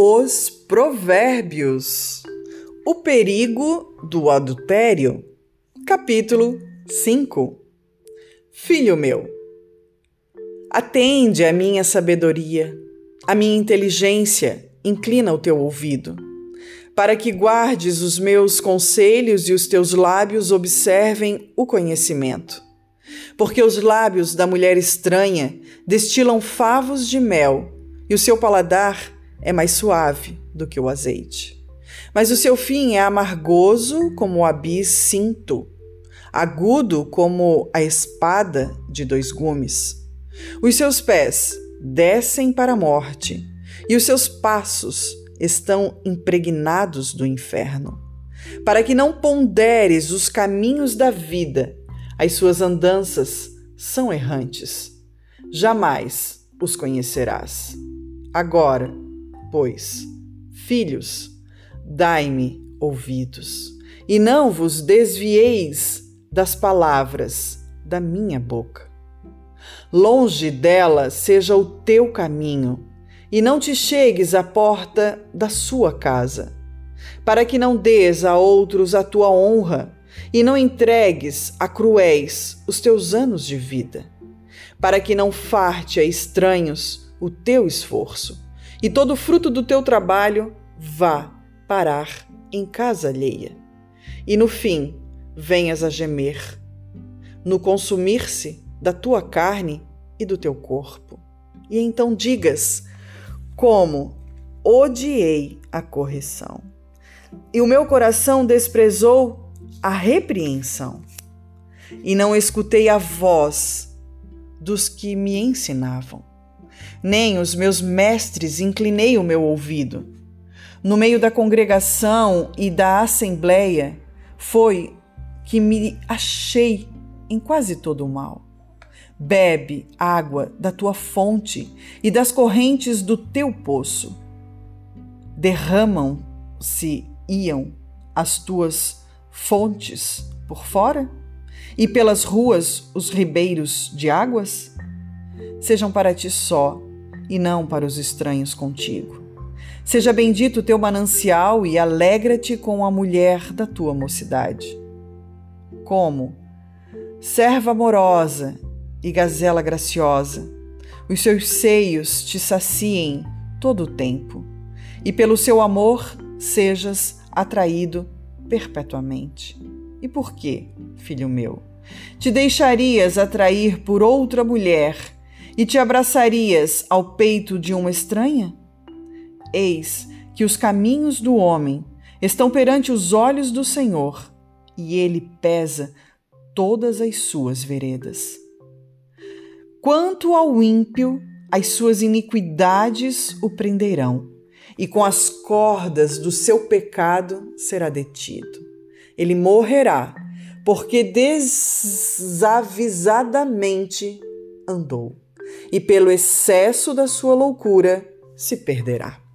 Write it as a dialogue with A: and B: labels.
A: Os Provérbios. O perigo do adultério. Capítulo 5. Filho meu, atende à minha sabedoria, à minha inteligência, inclina o teu ouvido, para que guardes os meus conselhos e os teus lábios observem o conhecimento. Porque os lábios da mulher estranha destilam favos de mel, e o seu paladar é mais suave do que o azeite. Mas o seu fim é amargoso como o absinto, agudo como a espada de dois gumes. Os seus pés descem para a morte, e os seus passos estão impregnados do inferno. Para que não ponderes os caminhos da vida, as suas andanças são errantes. Jamais os conhecerás. Agora, pois, filhos, dai-me ouvidos, e não vos desvieis das palavras da minha boca. Longe dela seja o teu caminho, e não te chegues à porta da sua casa, para que não des a outros a tua honra, e não entregues a cruéis os teus anos de vida, para que não farte a estranhos o teu esforço e todo o fruto do teu trabalho vá parar em casa alheia. E no fim venhas a gemer, no consumir-se da tua carne e do teu corpo. E então digas: Como odiei a correção, e o meu coração desprezou a repreensão, e não escutei a voz dos que me ensinavam nem os meus mestres inclinei o meu ouvido. No meio da congregação e da assembleia foi que me achei em quase todo o mal. Bebe água da tua fonte e das correntes do teu poço. Derramam-se iam as tuas fontes por fora? E pelas ruas os ribeiros de águas? Sejam para ti só e não para os estranhos contigo. Seja bendito o teu manancial e alegra-te com a mulher da tua mocidade. Como serva amorosa e gazela graciosa, os seus seios te saciem todo o tempo, e pelo seu amor sejas atraído perpetuamente. E por que, filho meu, te deixarias atrair por outra mulher? E te abraçarias ao peito de uma estranha? Eis que os caminhos do homem estão perante os olhos do Senhor, e ele pesa todas as suas veredas. Quanto ao ímpio, as suas iniquidades o prenderão, e com as cordas do seu pecado será detido. Ele morrerá, porque desavisadamente andou e pelo excesso da sua loucura se perderá.